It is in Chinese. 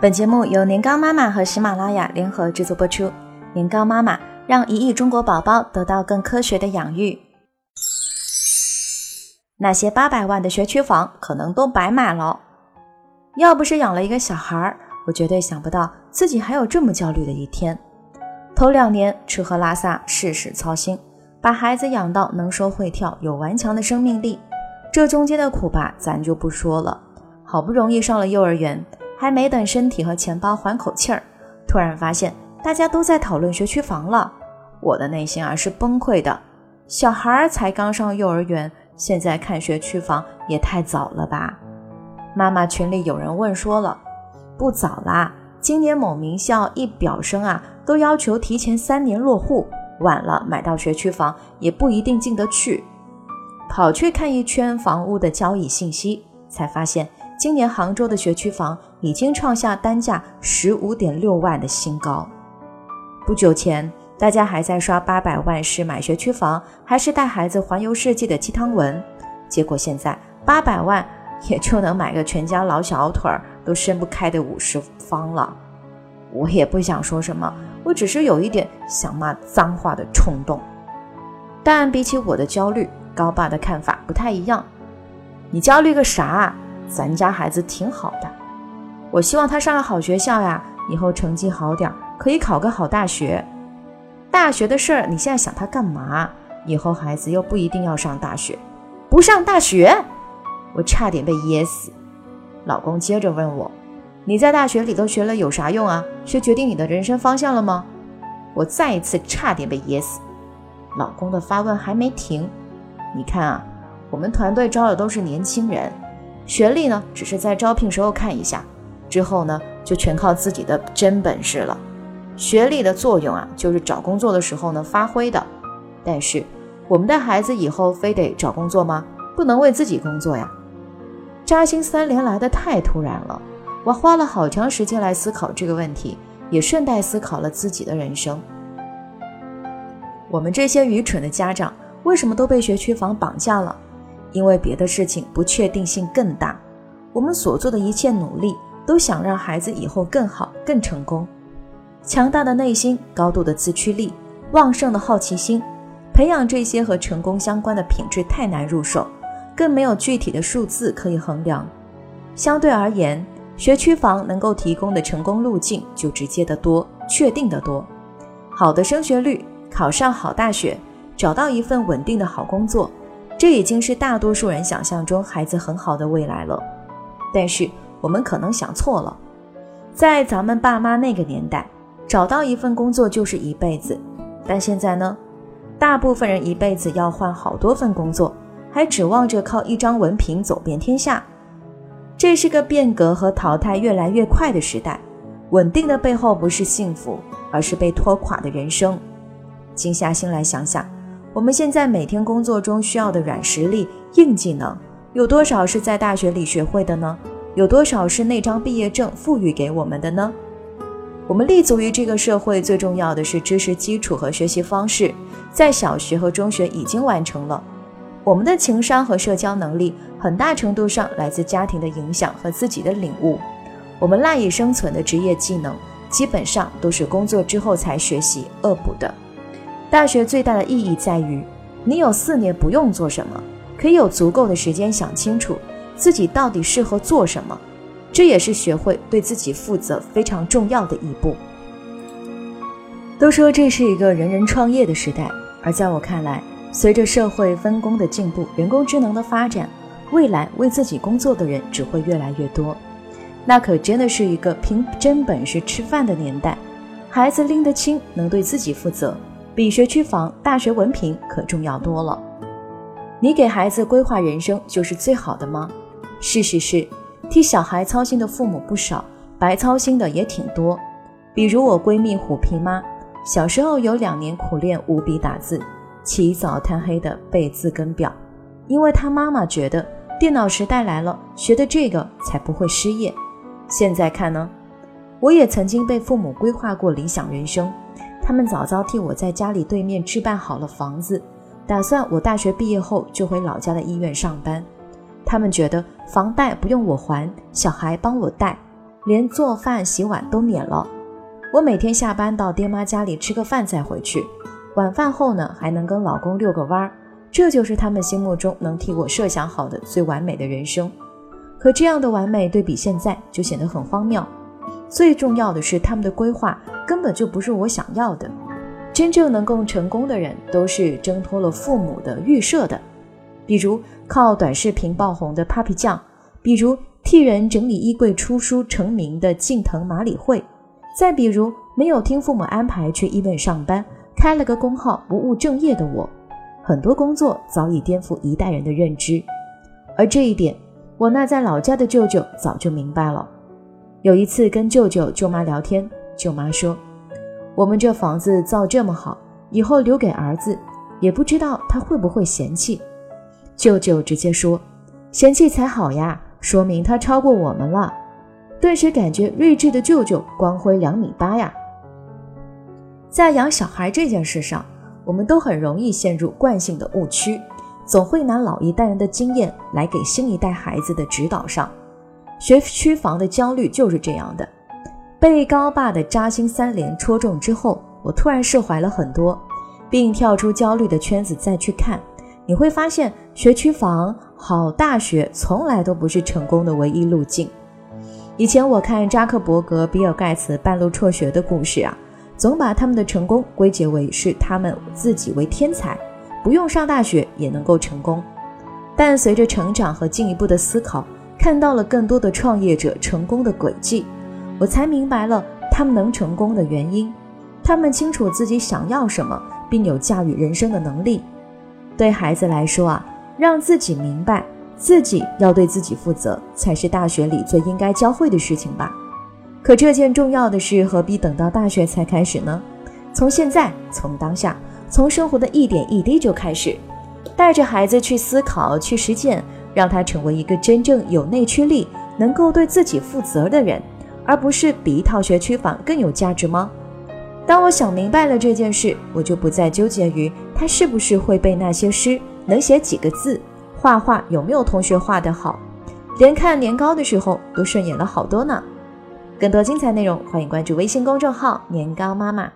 本节目由年糕妈妈和喜马拉雅联合制作播出。年糕妈妈让一亿中国宝宝得到更科学的养育。那些八百万的学区房可能都白买了。要不是养了一个小孩儿，我绝对想不到自己还有这么焦虑的一天。头两年吃喝拉撒事事操心，把孩子养到能说会跳，有顽强的生命力。这中间的苦吧，咱就不说了。好不容易上了幼儿园。还没等身体和钱包缓口气儿，突然发现大家都在讨论学区房了，我的内心啊是崩溃的。小孩儿才刚上幼儿园，现在看学区房也太早了吧？妈妈群里有人问说了，不早啦，今年某名校一表生啊都要求提前三年落户，晚了买到学区房也不一定进得去。跑去看一圈房屋的交易信息，才发现。今年杭州的学区房已经创下单价十五点六万的新高。不久前，大家还在刷八百万是买学区房还是带孩子环游世界的鸡汤文，结果现在八百万也就能买个全家老小腿儿都伸不开的五十方了。我也不想说什么，我只是有一点想骂脏话的冲动。但比起我的焦虑，高爸的看法不太一样。你焦虑个啥？咱家孩子挺好的，我希望他上个好学校呀，以后成绩好点，可以考个好大学。大学的事儿，你现在想他干嘛？以后孩子又不一定要上大学，不上大学，我差点被噎死。老公接着问我：“你在大学里头学了有啥用啊？学决定你的人生方向了吗？”我再一次差点被噎死。老公的发问还没停，你看啊，我们团队招的都是年轻人。学历呢，只是在招聘时候看一下，之后呢，就全靠自己的真本事了。学历的作用啊，就是找工作的时候呢发挥的。但是，我们的孩子以后非得找工作吗？不能为自己工作呀！扎心三连来的太突然了，我花了好长时间来思考这个问题，也顺带思考了自己的人生。我们这些愚蠢的家长，为什么都被学区房绑架了？因为别的事情不确定性更大，我们所做的一切努力都想让孩子以后更好、更成功。强大的内心、高度的自驱力、旺盛的好奇心，培养这些和成功相关的品质太难入手，更没有具体的数字可以衡量。相对而言，学区房能够提供的成功路径就直接得多、确定得多。好的升学率，考上好大学，找到一份稳定的好工作。这已经是大多数人想象中孩子很好的未来了，但是我们可能想错了。在咱们爸妈那个年代，找到一份工作就是一辈子，但现在呢，大部分人一辈子要换好多份工作，还指望着靠一张文凭走遍天下。这是个变革和淘汰越来越快的时代，稳定的背后不是幸福，而是被拖垮的人生。静下心来想想。我们现在每天工作中需要的软实力、硬技能，有多少是在大学里学会的呢？有多少是那张毕业证赋予给我们的呢？我们立足于这个社会，最重要的是知识基础和学习方式，在小学和中学已经完成了。我们的情商和社交能力，很大程度上来自家庭的影响和自己的领悟。我们赖以生存的职业技能，基本上都是工作之后才学习恶补的。大学最大的意义在于，你有四年不用做什么，可以有足够的时间想清楚自己到底适合做什么，这也是学会对自己负责非常重要的一步。都说这是一个人人创业的时代，而在我看来，随着社会分工的进步，人工智能的发展，未来为自己工作的人只会越来越多。那可真的是一个凭真本事吃饭的年代，孩子拎得清，能对自己负责。比学区房、大学文凭可重要多了。你给孩子规划人生就是最好的吗？事实是，替小孩操心的父母不少，白操心的也挺多。比如我闺蜜虎皮妈，小时候有两年苦练五笔打字，起早贪黑的背字根表，因为她妈妈觉得电脑时代来了，学的这个才不会失业。现在看呢，我也曾经被父母规划过理想人生。他们早早替我在家里对面置办好了房子，打算我大学毕业后就回老家的医院上班。他们觉得房贷不用我还，小孩帮我带，连做饭洗碗都免了。我每天下班到爹妈家里吃个饭再回去，晚饭后呢还能跟老公遛个弯儿，这就是他们心目中能替我设想好的最完美的人生。可这样的完美对比现在就显得很荒谬。最重要的是，他们的规划根本就不是我想要的。真正能够成功的人，都是挣脱了父母的预设的，比如靠短视频爆红的 Papi 酱，比如替人整理衣柜出书成名的近藤麻里惠，再比如没有听父母安排去医院上班，开了个工号不务正业的我。很多工作早已颠覆一代人的认知，而这一点，我那在老家的舅舅早就明白了。有一次跟舅舅舅妈聊天，舅妈说。我们这房子造这么好，以后留给儿子，也不知道他会不会嫌弃。舅舅直接说：“嫌弃才好呀，说明他超过我们了。”顿时感觉睿智的舅舅光辉两米八呀。在养小孩这件事上，我们都很容易陷入惯性的误区，总会拿老一代人的经验来给新一代孩子的指导上。学区房的焦虑就是这样的。被高爸的扎心三连戳中之后，我突然释怀了很多，并跳出焦虑的圈子再去看，你会发现学区房、好大学从来都不是成功的唯一路径。以前我看扎克伯格、比尔盖茨半路辍学的故事啊，总把他们的成功归结为是他们自己为天才，不用上大学也能够成功。但随着成长和进一步的思考，看到了更多的创业者成功的轨迹。我才明白了他们能成功的原因，他们清楚自己想要什么，并有驾驭人生的能力。对孩子来说啊，让自己明白自己要对自己负责，才是大学里最应该教会的事情吧。可这件重要的事，何必等到大学才开始呢？从现在，从当下，从生活的一点一滴就开始，带着孩子去思考、去实践，让他成为一个真正有内驱力、能够对自己负责的人。而不是比一套学区房更有价值吗？当我想明白了这件事，我就不再纠结于他是不是会背那些诗，能写几个字，画画有没有同学画得好，连看年糕的时候都顺眼了好多呢。更多精彩内容，欢迎关注微信公众号“年糕妈妈”。